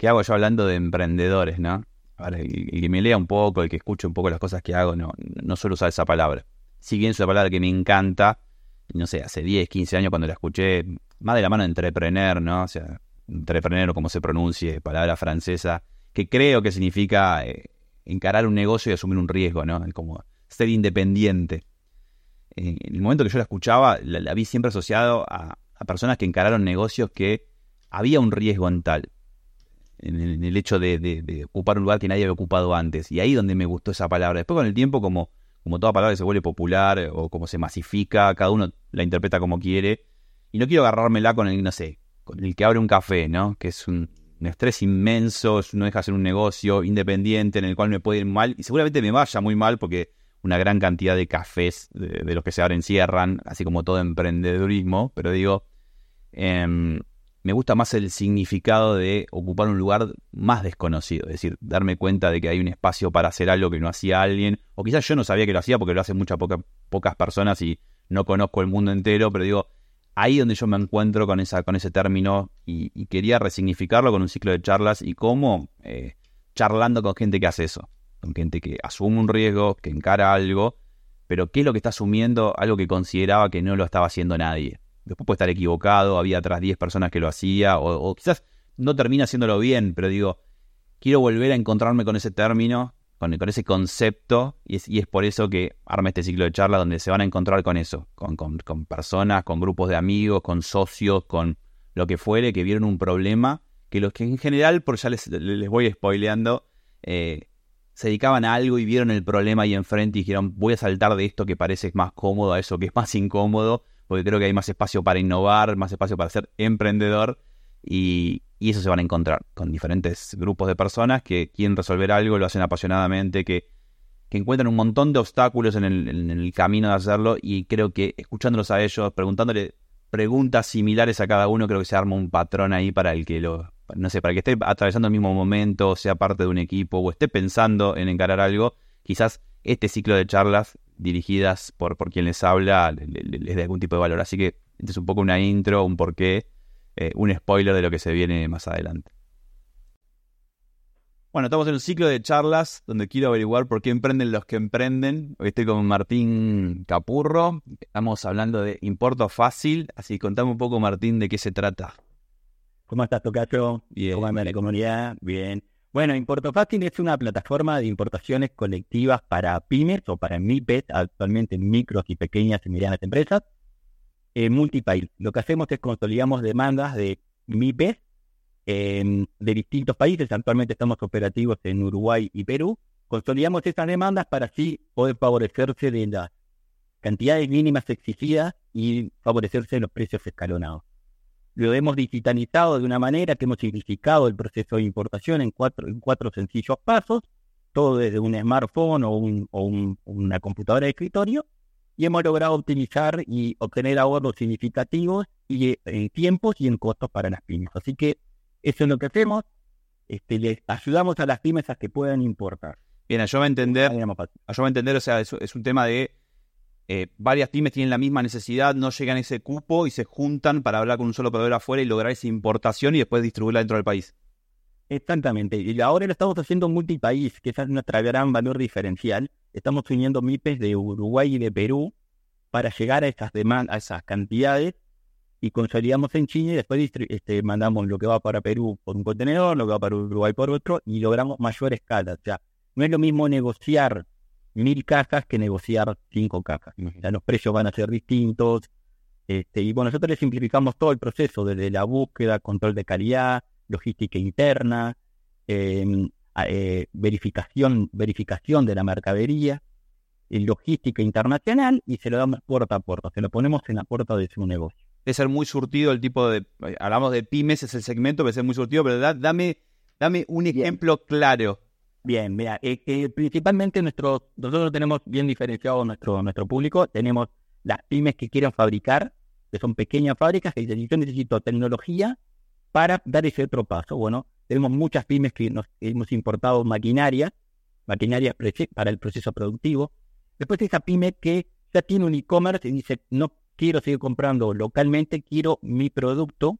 ¿qué hago yo hablando de emprendedores, no? El, que me lea un poco, el que escuche un poco las cosas que hago, no, no suelo usar esa palabra. Si bien es una palabra que me encanta, no sé, hace 10, 15 años cuando la escuché, más de la mano de entrepreneur, ¿no? O sea, entrepreneur o como se pronuncie, palabra francesa, que creo que significa eh, encarar un negocio y asumir un riesgo, ¿no? Como ser independiente. en el momento que yo la escuchaba, la, vi siempre asociado a, personas que encararon negocios que había un riesgo en tal, en el, hecho de, ocupar un lugar que nadie había ocupado antes. Y ahí donde me gustó esa palabra. Después con el tiempo, como, como toda palabra se vuelve popular o como se masifica, cada uno la interpreta como quiere. Y no quiero agarrármela con el, no sé, con el que abre un café, ¿no? Que es un, estrés inmenso, no deja hacer un negocio independiente en el cual me puede ir mal y seguramente me vaya muy mal porque una gran cantidad de cafés de, los que se abren cierran, así como todo emprendedurismo, pero digo, em, me gusta más el significado de ocupar un lugar más desconocido, es decir, darme cuenta de que hay un espacio para hacer algo que no hacía alguien, o quizás yo no sabía que lo hacía porque lo hacen muchas pocas personas y no conozco el mundo entero, pero digo, ahí donde yo me encuentro con, esa, con ese término y, quería resignificarlo con un ciclo de charlas y cómo eh, charlando con gente que hace eso, con gente que asume un riesgo, que encara algo, pero qué es lo que está asumiendo, algo que consideraba que no lo estaba haciendo nadie. Después puede estar equivocado, había atrás 10 personas que lo hacía, o, quizás no termina haciéndolo bien, pero digo, quiero volver a encontrarme con ese término, con, ese concepto, y es, y es, por eso que arma este ciclo de charla donde se van a encontrar con eso, con, con, con personas, con grupos de amigos, con socios, con lo que fuere, que vieron un problema, que los que en general, por ya les, les voy spoileando, eh, se dedicaban a algo y vieron el problema ahí enfrente y dijeron, voy a saltar de esto que parece más cómodo a eso que es más incómodo, porque creo que hay más espacio para innovar, más espacio para ser emprendedor y, eso se van a encontrar con diferentes grupos de personas que quieren resolver algo, lo hacen apasionadamente, que, encuentran un montón de obstáculos en el, camino de hacerlo y creo que escuchándolos a ellos, preguntándole preguntas similares a cada uno, creo que se arma un patrón ahí para el que lo, no sé, para que esté atravesando el mismo momento, sea parte de un equipo o esté pensando en encarar algo, quizás este ciclo de charlas dirigidas por, por quien les habla les, dé algún tipo de valor. Así que este es un poco una intro, un porqué, eh, un spoiler de lo que se viene más adelante. Bueno, estamos en un ciclo de charlas donde quiero averiguar por qué emprenden los que emprenden. Hoy estoy con Martín Capurro. Estamos hablando de Importo Fácil. Así contame un poco, Martín, de qué se trata. ¿Cómo estás, Tocacho? Bien. ¿Cómo anda la comunidad? Bien. Bueno, Importo Fácil es una plataforma de importaciones colectivas para pymes o para MIPES, actualmente micros y pequeñas y medianas empresas, en multipaís. Lo que hacemos es consolidamos demandas de MIPES em, de distintos países. Actualmente estamos operativos en Uruguay y Perú. Consolidamos esas demandas para así poder favorecerse de las cantidades mínimas exigidas y favorecerse de los precios escalonados lo hemos digitalizado de una manera que hemos simplificado el proceso de importación en cuatro, en cuatro sencillos pasos, todo desde un smartphone o, un, una computadora de escritorio, y hemos logrado optimizar y obtener ahorros significativos y, en tiempos y en costos para las pymes. Así que eso es lo que hacemos, este, les ayudamos a las pymes a que puedan importar. Bien, yo voy a entender, yo voy a entender, o sea, es un tema de eh, varias pymes tienen la misma necesidad, no llegan a ese cupo y se juntan para hablar con un solo proveedor afuera y lograr esa importación y después distribuirla dentro del país. Exactamente. Y ahora lo estamos haciendo multipaís, que esa es nuestra gran valor diferencial. Estamos uniendo MIPES de Uruguay y de Perú para llegar a esas demandas, a esas cantidades y consolidamos en China y después este, mandamos lo que va para Perú por un contenedor, lo que va para Uruguay por otro y logramos mayor escala. O sea, no es lo mismo negociar mil cajas que negociar cinco cajas. los precios van a ser distintos. Este, y bueno, nosotros le simplificamos todo el proceso, desde la búsqueda, control de calidad, logística interna, em, eh, verificación, verificación de la mercadería, logística internacional, y se lo damos puerta a puerta, se lo ponemos en la puerta de su negocio. Es ser muy surtido el tipo de, hablamos de pymes, es el segmento, debe ser muy surtido, pero dame, dame un ejemplo claro Bien, mira, eh, eh, principalmente nuestro, nosotros tenemos bien diferenciado nuestro, nuestro público, tenemos las pymes que quieren fabricar, que son pequeñas fábricas que dicen, yo necesito tecnología para dar ese otro paso. Bueno, tenemos muchas pymes que nos hemos importado maquinaria, maquinaria para el proceso productivo. Después esa pyme que ya tiene un e-commerce y dice, no quiero seguir comprando localmente, quiero mi producto,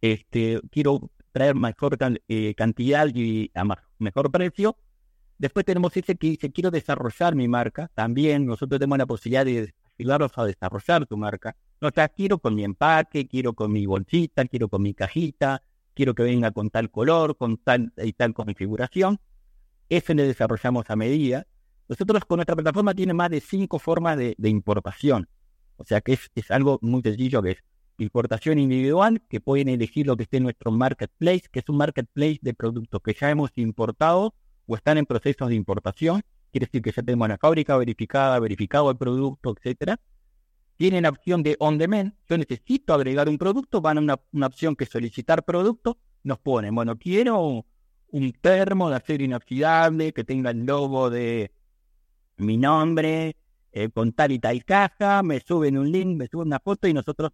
este, quiero traer mejor eh, cantidad y a mejor precio. Después tenemos ese que dice, quiero desarrollar mi marca. También nosotros tenemos la posibilidad de ayudarlos a desarrollar tu marca. O sea, quiero con mi empaque, quiero con mi bolsita, quiero con mi cajita, quiero que venga con tal color, con tal y tal configuración. Eso le desarrollamos a medida. Nosotros con nuestra plataforma tiene más de cinco formas de, importación. O sea que es, algo muy sencillo que es importación individual, que pueden elegir lo que esté en nuestro marketplace, que es un marketplace de productos que ya hemos importado o están en procesos de importación. Quiere decir que ya tenemos la fábrica verificada, verificado el producto, etcétera. Tienen la opción de on demand. Yo necesito agregar un producto, van a una, una opción que solicitar producto. Nos ponen, bueno, quiero un termo de acero inoxidable que tenga el logo de mi nombre, eh, con tal y tal caja, me suben un link, me suben una foto y nosotros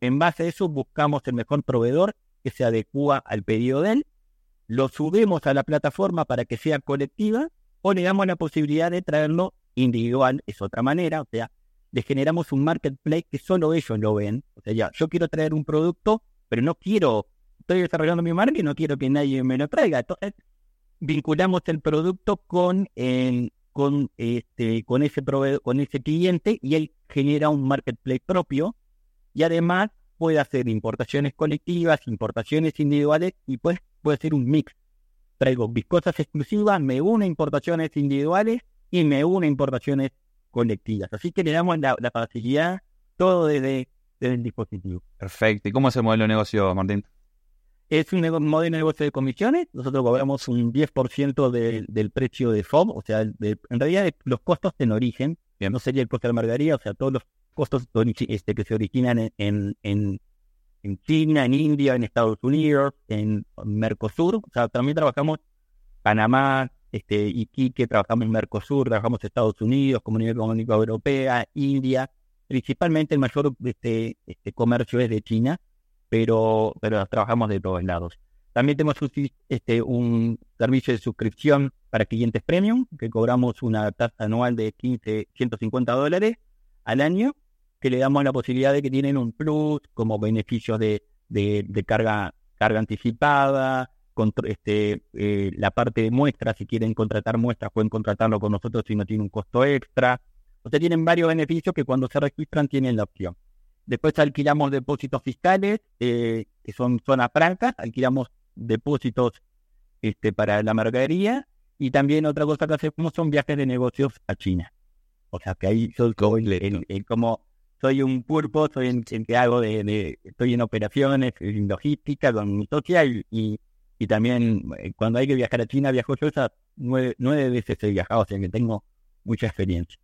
en base a eso buscamos el mejor proveedor que se adecua al pedido de él, lo subimos a la plataforma para que sea colectiva o le damos la posibilidad de traerlo individual, es otra manera, o sea, le generamos un marketplace que solo ellos lo ven, o sea, ya, yo quiero traer un producto, pero no quiero, estoy desarrollando mi marca y no quiero que nadie me lo traiga, entonces vinculamos el producto con el, con este con ese proveedor, con ese cliente y él genera un marketplace propio y además puede hacer importaciones colectivas, importaciones individuales y pues puede ser un mix. Traigo viscosas exclusivas, me une importaciones individuales y me une importaciones colectivas. Así que le damos la, facilidad todo desde, el dispositivo. Perfecto. ¿Y cómo es el modelo de negocio, Martín? Es un modelo de negocio de comisiones. Nosotros cobramos un 10% del precio de FOB, o sea, en realidad los costos en origen, no sería el costo de la margarita, o sea, todos los costos este, que se originan en, en, en, China, en India, en Estados Unidos, en Mercosur. O sea, también trabajamos Panamá, este, Iquique, trabajamos en Mercosur, trabajamos Estados Unidos, Comunidad Económica Europea, India. Principalmente el mayor este, este comercio es de China, pero, pero trabajamos de todos lados. También tenemos este, un servicio de suscripción para clientes premium, que cobramos una tasa anual de 15, 150 dólares al año que le damos la posibilidad de que tienen un plus como beneficios de, de, carga, carga anticipada, este, eh, la parte de muestras, si quieren contratar muestras, pueden contratarlo con nosotros si no tiene un costo extra. O sea, tienen varios beneficios que cuando se registran tienen la opción. Después alquilamos depósitos fiscales, eh, que son zonas francas, alquilamos depósitos este, para la mercadería y también otra cosa que hacemos son viajes de negocios a China. O sea, que ahí son como soy un pulpo, soy en, que hago de, estoy en operaciones, en logística con mi socia y, y, también eh, cuando hay que viajar a China viajo yo esas nueve, nueve veces he viajado, o sea que tengo mucha experiencia.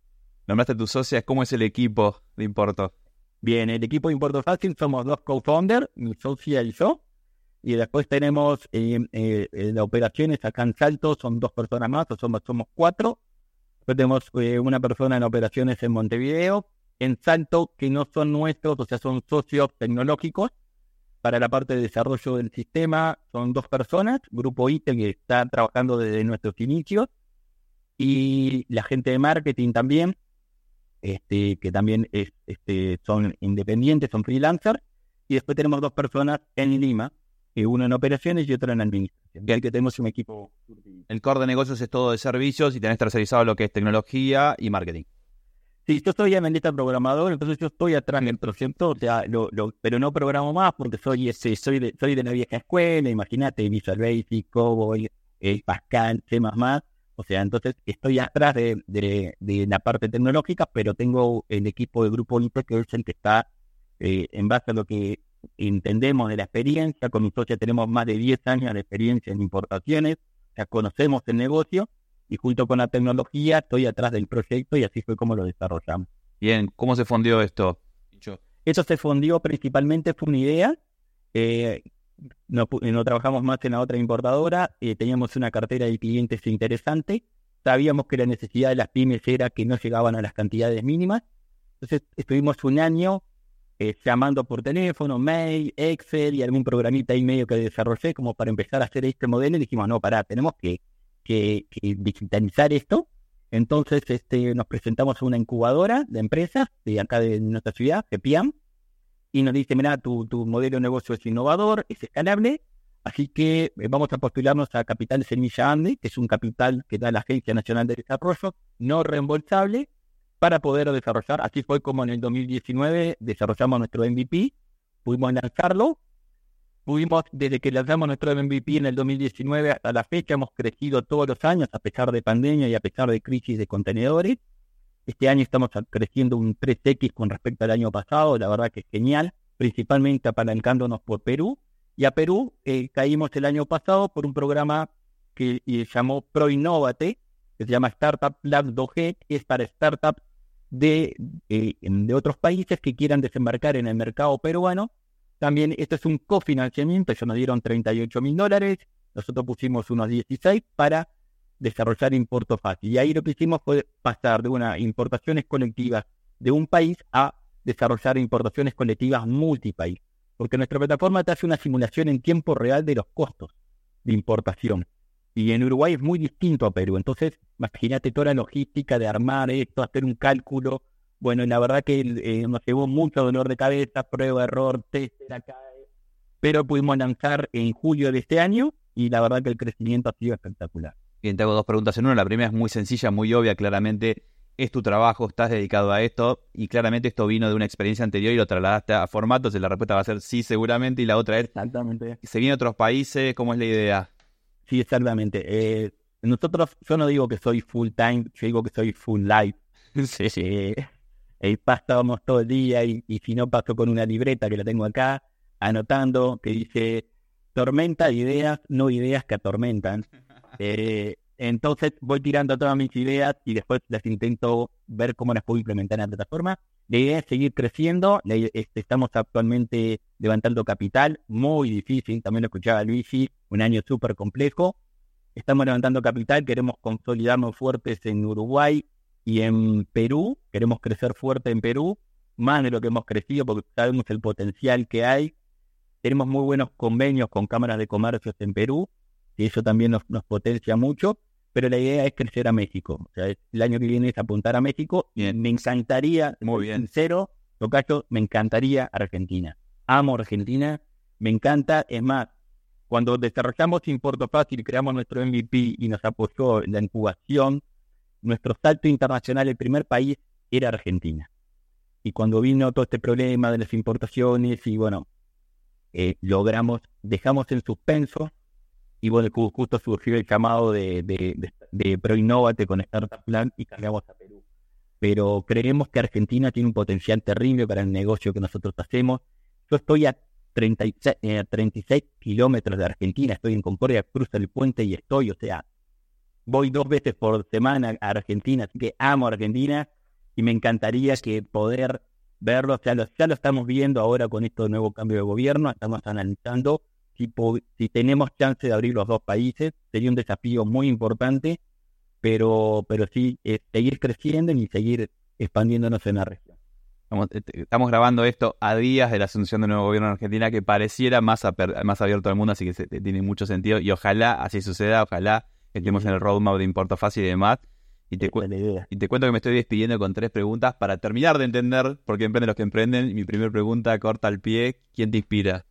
Nombraste a tu socia, ¿cómo es el equipo de Importo? Bien, el equipo de Importo Fácil somos dos co-founders, mi socia y yo. Y después tenemos eh, eh, las operaciones acá en Salto, son dos personas más, o somos, somos cuatro. Después tenemos una persona en operaciones en Montevideo, en Salto que no son nuestros, o sea, son socios tecnológicos. Para la parte de desarrollo del sistema son dos personas, Grupo ITE que está trabajando desde nuestros inicios y la gente de marketing también, este, que también es, este, son independientes, son freelancers. Y después tenemos dos personas en Lima, uno en operaciones y otro en administración. Y ahí que tenemos un equipo. El core de negocios es todo de servicios y tenés tercerizado lo que es tecnología y marketing. Sí, yo soy analista programador, entonces yo estoy atrás del proyecto, o sea, lo, pero no programo más porque soy ese, soy de, soy de la vieja escuela, imagínate, Visual Basic, Cowboy, eh, Pascal, C++, o sea, entonces estoy atrás de, de, la parte tecnológica, pero tengo el equipo de Grupo Unite que es el que está eh, en base a lo que entendemos de la experiencia, con mi socia tenemos más de 10 años de experiencia en importaciones, sea, conocemos el negocio, y junto con la tecnología estoy atrás del proyecto y así fue como lo desarrollamos. Bien, ¿cómo se fundió esto? Eso se fundió principalmente, fue una idea. Eh, no, trabajamos más en la otra importadora, eh, teníamos una cartera de clientes interesante, sabíamos que la necesidad de las pymes era que no llegaban a las cantidades mínimas, entonces estuvimos un año eh, llamando por teléfono, mail, Excel y algún programita y medio que desarrollé como para empezar a hacer este modelo y dijimos, no, pará, tenemos que que, digitalizar esto. Entonces este, nos presentamos a una incubadora de empresas de acá de nuestra ciudad, GEPIAM, y nos dice, mira, tu, tu modelo de negocio es innovador, es escalable, Así que eh, vamos a postularnos a Capital Semilla Ande, que es un capital que da la Agencia Nacional de Desarrollo, no reembolsable, para poder desarrollar. Así fue como en el 2019 desarrollamos nuestro MVP, pudimos lanzarlo. Desde que lanzamos nuestro MVP en el 2019 hasta la fecha, hemos crecido todos los años, a pesar de pandemia y a pesar de crisis de contenedores. Este año estamos creciendo un 3X con respecto al año pasado, la verdad que es genial, principalmente apalancándonos por Perú. Y a Perú eh, caímos el año pasado por un programa que se llamó ProInnovate, que se llama Startup Lab 2G, que es para startups de, eh, de otros países que quieran desembarcar en el mercado peruano. También esto es un cofinanciamiento, ellos nos dieron 38 mil dólares, nosotros pusimos unos 16 para desarrollar importo fácil. Y ahí lo que hicimos fue pasar de unas importaciones colectivas de un país a desarrollar importaciones colectivas multipaís. Porque nuestra plataforma te hace una simulación en tiempo real de los costos de importación. Y en Uruguay es muy distinto a Perú. Entonces, imagínate toda la logística de armar esto, hacer un cálculo. Bueno, la verdad que eh, nos llevó mucho dolor de cabeza, prueba, error, test, pero pudimos lanzar en julio de este año y la verdad que el crecimiento ha sido espectacular. Bien, te hago dos preguntas en una. La primera es muy sencilla, muy obvia, claramente es tu trabajo, estás dedicado a esto y claramente esto vino de una experiencia anterior y lo trasladaste a formatos y la respuesta va a ser sí seguramente. Y la otra es exactamente. se viene a otros países cómo es la idea sí exactamente. Eh, nosotros yo no digo que soy full time yo digo que soy full life. Sí sí. Eh, pasamos todo el día y, y, si no paso con una libreta que la tengo acá anotando que dice tormenta de ideas no ideas que atormentan eh, entonces voy tirando todas mis ideas y después las intento ver cómo las puedo implementar en la plataforma. La idea es seguir creciendo. Este, estamos actualmente levantando capital, muy difícil. También lo escuchaba Luigi, un año súper complejo. Estamos levantando capital, queremos consolidarnos fuertes en Uruguay y en Perú. Queremos crecer fuerte en Perú, más de lo que hemos crecido porque sabemos el potencial que hay. Tenemos muy buenos convenios con cámaras de comercios en Perú y eso también nos, nos potencia mucho pero la idea es crecer a México. O sea, el año que viene es apuntar a México. y Me encantaría, muy bien. sincero, me encantaría Argentina. Amo Argentina, me encanta. Es más, cuando desarrollamos Importo Fácil, creamos nuestro MVP y nos apoyó la incubación, nuestro salto internacional, el primer país era Argentina. Y cuando vino todo este problema de las importaciones y bueno, eh, logramos, dejamos en suspenso y bueno, justo surgió el llamado de, de, de, ProInnovate con Startup Plan y cambiamos a Perú. Pero creemos que Argentina tiene un potencial terrible para el negocio que nosotros hacemos. Yo estoy a 36, 36 eh, kilómetros de Argentina, estoy en Concordia, cruzo el puente y estoy, o sea, voy dos veces por semana a Argentina, así que amo Argentina y me encantaría que poder verlo, o sea, ya lo estamos viendo ahora con este nuevo cambio de gobierno, estamos analizando si, tenemos chance de abrir los dos países, sería un desafío muy importante, pero, pero sí, seguir creciendo y seguir expandiéndonos en la región. Eh, estamos, grabando esto a días de la asunción del nuevo gobierno en Argentina que pareciera más, más abierto al mundo, así que tiene mucho sentido y ojalá así suceda, ojalá estemos en el roadmap de Importo Fácil y demás. Y te, y te cuento que me estoy despidiendo con tres preguntas para terminar de entender por qué emprenden los que emprenden. Mi primera pregunta corta al pie, ¿quién te inspira?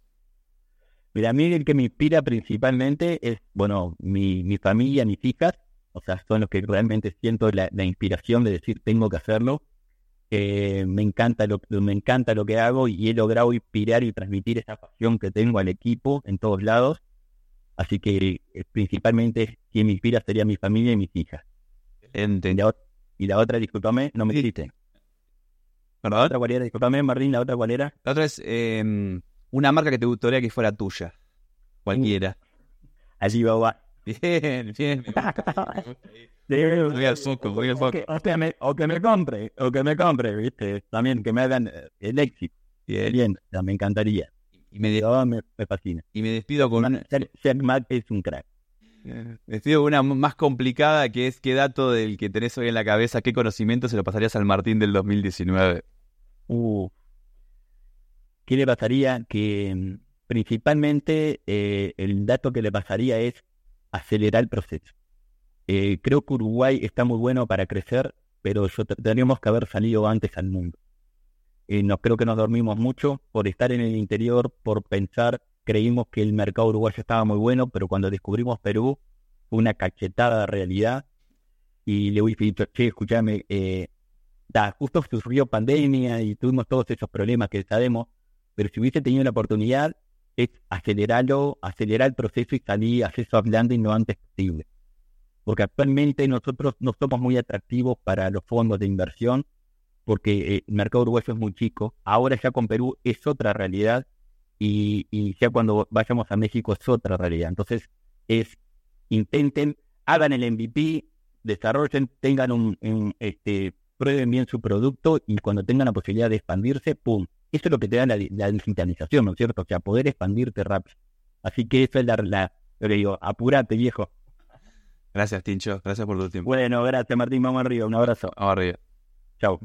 Mira, a mí el que me inspira principalmente es, bueno, mi, mi familia, mis hijas, o sea, son los que realmente siento la, inspiración de decir tengo que hacerlo. Eh, me encanta lo me encanta lo que hago y he logrado inspirar y transmitir esa pasión que tengo al equipo en todos lados. Así que eh, principalmente quien me inspira sería mi familia y mis hijas. Y la, otra, discúlpame, no me dijiste. ¿Perdón? La otra cuál era, discúlpame, Martín, la otra cuál era. La otra es eh, una marca que te gustaría que fuera tuya. Cualquiera. Uh, allí va. Bien, bien. voy al foco, voy al foco. O que, me, o que me compre, o que me compre, ¿viste? También que me hagan eh, el éxito. Bien, bien me encantaría. Y me, me, me, fascina. Y me despido con... una... Mac es un crack. Me despido con una más complicada que es qué dato del que tenés hoy en la cabeza, qué conocimiento se lo pasarías al Martín del 2019. Uh, ¿Qué le pasaría? Que mm, principalmente eh, el dato que le pasaría es acelerar el proceso. Eh, creo que Uruguay está muy bueno para crecer, pero yo tendríamos que haber salido antes al mundo. Eh, no creo que nos dormimos mucho por estar en el interior, por pensar creímos que el mercado uruguayo estaba muy bueno, pero cuando descubrimos Perú, una cachetada de realidad. Y le hubiese dicho, che, escúchame, eh, justo sufrió pandemia y tuvimos todos esos problemas que sabemos, pero si hubiese tenido la oportunidad, es acelerarlo, acelerar el proceso y salir a eso hablando y no antes posible. Porque actualmente nosotros no somos muy atractivos para los fondos de inversión, porque eh, el mercado uruguayo es muy chico. Ahora ya con Perú es otra realidad y, ya cuando vayamos a México es otra realidad. Entonces, es intenten, hagan el MVP, desarrollen, tengan un, este, prueben bien su producto y cuando tengan la posibilidad de expandirse, ¡pum! Eso es lo que te da la, digitalización, ¿no es cierto? O sea, poder expandirte rápido. Así que eso es la, la lo que digo, apurate, viejo. Gracias, Tincho. Gracias por tu tiempo. Bueno, gracias, Martín. Vamos arriba. Un abrazo. Vamos arriba. Chao.